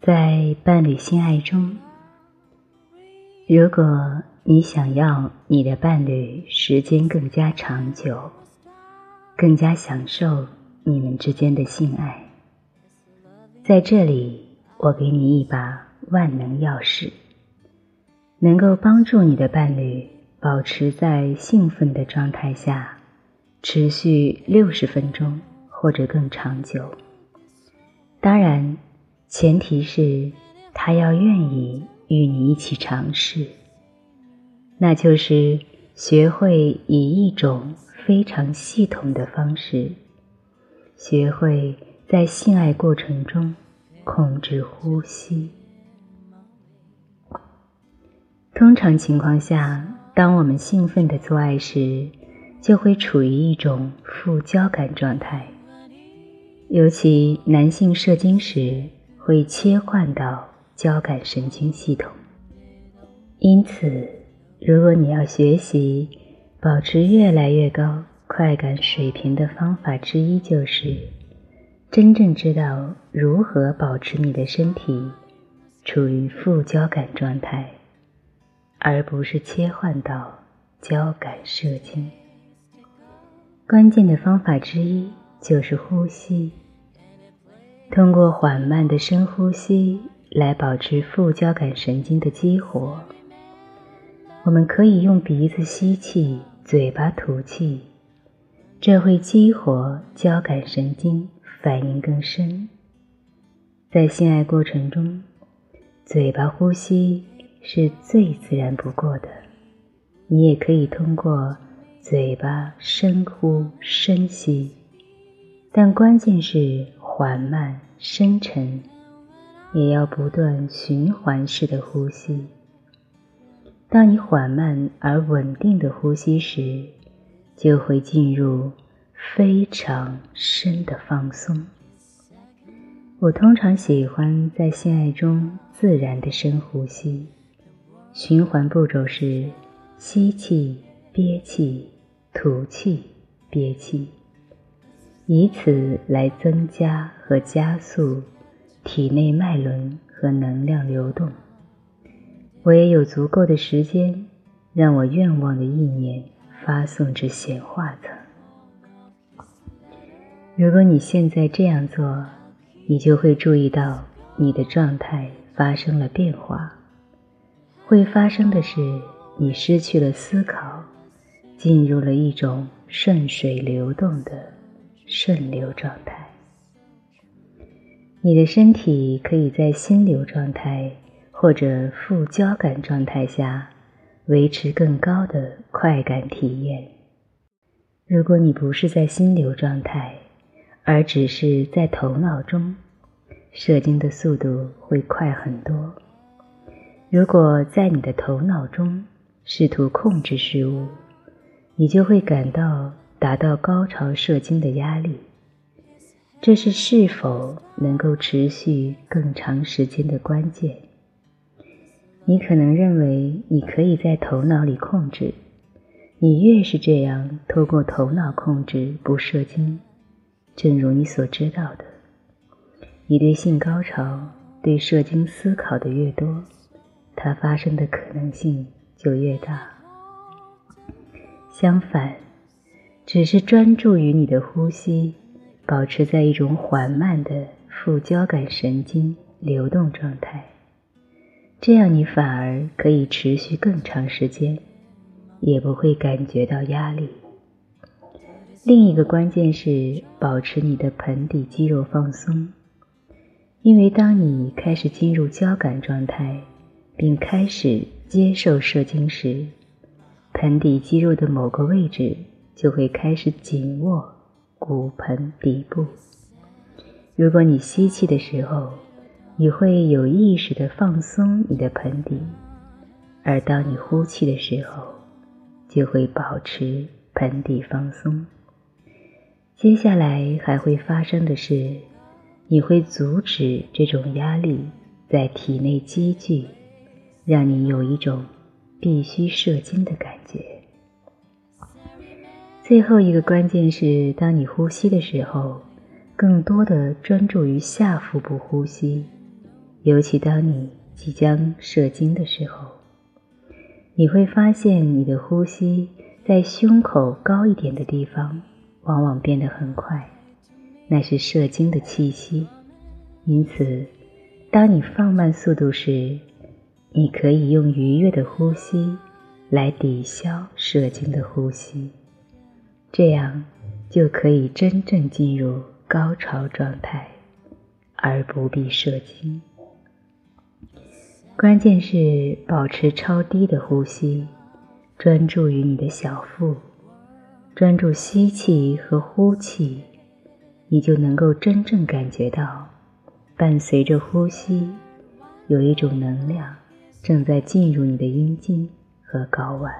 在伴侣性爱中，如果你想要你的伴侣时间更加长久，更加享受你们之间的性爱，在这里，我给你一把万能钥匙，能够帮助你的伴侣保持在兴奋的状态下，持续六十分钟或者更长久。当然。前提是他要愿意与你一起尝试，那就是学会以一种非常系统的方式，学会在性爱过程中控制呼吸。通常情况下，当我们兴奋的做爱时，就会处于一种副交感状态，尤其男性射精时。会切换到交感神经系统，因此，如果你要学习保持越来越高快感水平的方法之一，就是真正知道如何保持你的身体处于副交感状态，而不是切换到交感射精。关键的方法之一就是呼吸。通过缓慢的深呼吸来保持副交感神经的激活。我们可以用鼻子吸气，嘴巴吐气，这会激活交感神经，反应更深。在性爱过程中，嘴巴呼吸是最自然不过的。你也可以通过嘴巴深呼深吸，但关键是。缓慢、深沉，也要不断循环式的呼吸。当你缓慢而稳定的呼吸时，就会进入非常深的放松。我通常喜欢在性爱中自然的深呼吸，循环步骤是吸气、憋气、吐气、憋气。以此来增加和加速体内脉轮和能量流动。我也有足够的时间，让我愿望的意念发送至显化层。如果你现在这样做，你就会注意到你的状态发生了变化。会发生的是，你失去了思考，进入了一种顺水流动的。顺流状态，你的身体可以在心流状态或者副交感状态下维持更高的快感体验。如果你不是在心流状态，而只是在头脑中，射精的速度会快很多。如果在你的头脑中试图控制事物，你就会感到。达到高潮射精的压力，这是是否能够持续更长时间的关键。你可能认为你可以在头脑里控制，你越是这样透过头脑控制不射精，正如你所知道的，你对性高潮、对射精思考的越多，它发生的可能性就越大。相反。只是专注于你的呼吸，保持在一种缓慢的副交感神经流动状态，这样你反而可以持续更长时间，也不会感觉到压力。另一个关键是保持你的盆底肌肉放松，因为当你开始进入交感状态，并开始接受射精时，盆底肌肉的某个位置。就会开始紧握骨盆底部。如果你吸气的时候，你会有意识的放松你的盆底；而当你呼气的时候，就会保持盆底放松。接下来还会发生的是，你会阻止这种压力在体内积聚，让你有一种必须射精的感觉。最后一个关键是，当你呼吸的时候，更多的专注于下腹部呼吸，尤其当你即将射精的时候，你会发现你的呼吸在胸口高一点的地方，往往变得很快，那是射精的气息。因此，当你放慢速度时，你可以用愉悦的呼吸来抵消射精的呼吸。这样就可以真正进入高潮状态，而不必射精。关键是保持超低的呼吸，专注于你的小腹，专注吸气和呼气，你就能够真正感觉到，伴随着呼吸，有一种能量正在进入你的阴茎和睾丸，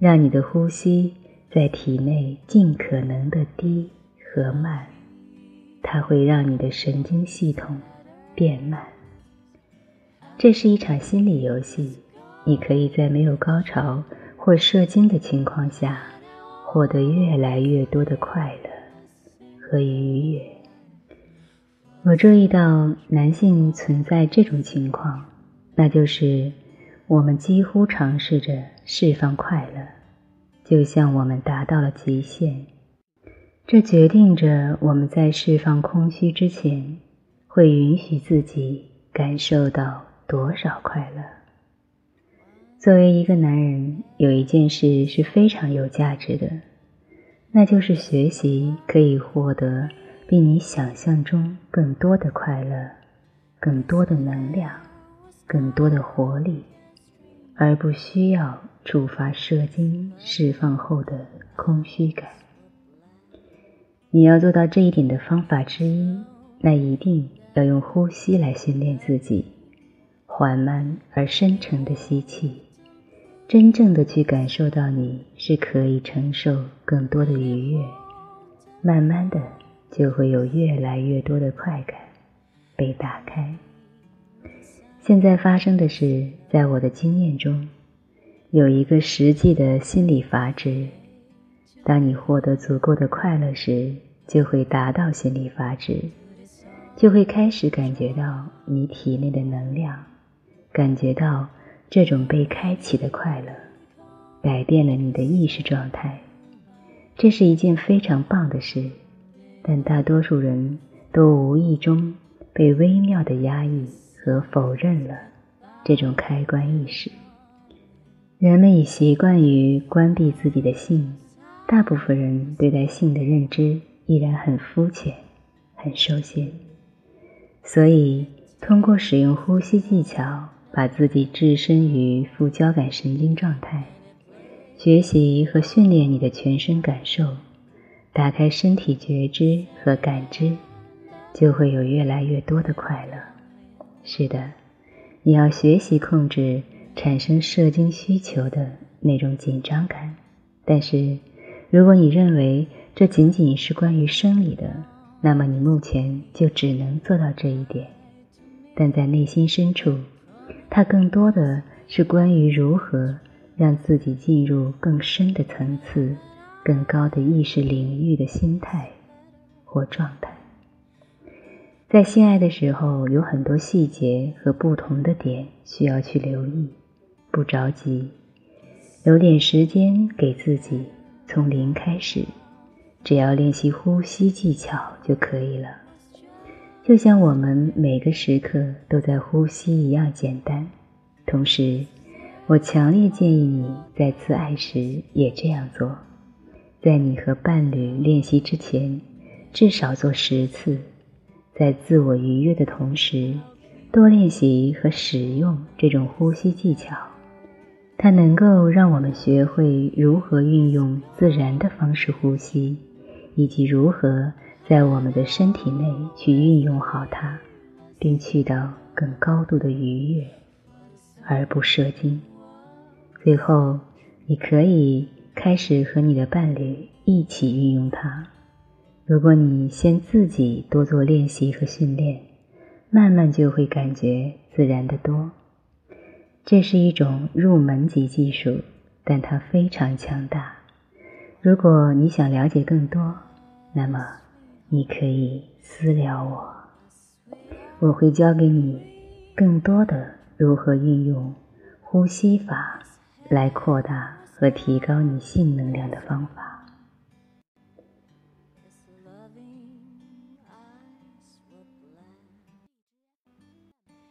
让你的呼吸。在体内尽可能的低和慢，它会让你的神经系统变慢。这是一场心理游戏，你可以在没有高潮或射精的情况下，获得越来越多的快乐和愉悦。我注意到男性存在这种情况，那就是我们几乎尝试着释放快乐。就像我们达到了极限，这决定着我们在释放空虚之前，会允许自己感受到多少快乐。作为一个男人，有一件事是非常有价值的，那就是学习可以获得比你想象中更多的快乐、更多的能量、更多的活力。而不需要触发射精释放后的空虚感。你要做到这一点的方法之一，那一定要用呼吸来训练自己，缓慢而深沉的吸气，真正的去感受到你是可以承受更多的愉悦，慢慢的就会有越来越多的快感被打开。现在发生的是，在我的经验中，有一个实际的心理阀值。当你获得足够的快乐时，就会达到心理阀值，就会开始感觉到你体内的能量，感觉到这种被开启的快乐，改变了你的意识状态。这是一件非常棒的事，但大多数人都无意中被微妙的压抑。和否认了这种开关意识，人们已习惯于关闭自己的性，大部分人对待性的认知依然很肤浅、很受限，所以通过使用呼吸技巧，把自己置身于副交感神经状态，学习和训练你的全身感受，打开身体觉知和感知，就会有越来越多的快乐。是的，你要学习控制产生射精需求的那种紧张感。但是，如果你认为这仅仅是关于生理的，那么你目前就只能做到这一点。但在内心深处，它更多的是关于如何让自己进入更深的层次、更高的意识领域的心态或状态。在性爱的时候，有很多细节和不同的点需要去留意，不着急，留点时间给自己，从零开始，只要练习呼吸技巧就可以了，就像我们每个时刻都在呼吸一样简单。同时，我强烈建议你在自爱时也这样做，在你和伴侣练习之前，至少做十次。在自我愉悦的同时，多练习和使用这种呼吸技巧，它能够让我们学会如何运用自然的方式呼吸，以及如何在我们的身体内去运用好它，并去到更高度的愉悦，而不射精。最后，你可以开始和你的伴侣一起运用它。如果你先自己多做练习和训练，慢慢就会感觉自然的多。这是一种入门级技术，但它非常强大。如果你想了解更多，那么你可以私聊我，我会教给你更多的如何运用呼吸法来扩大和提高你性能量的方法。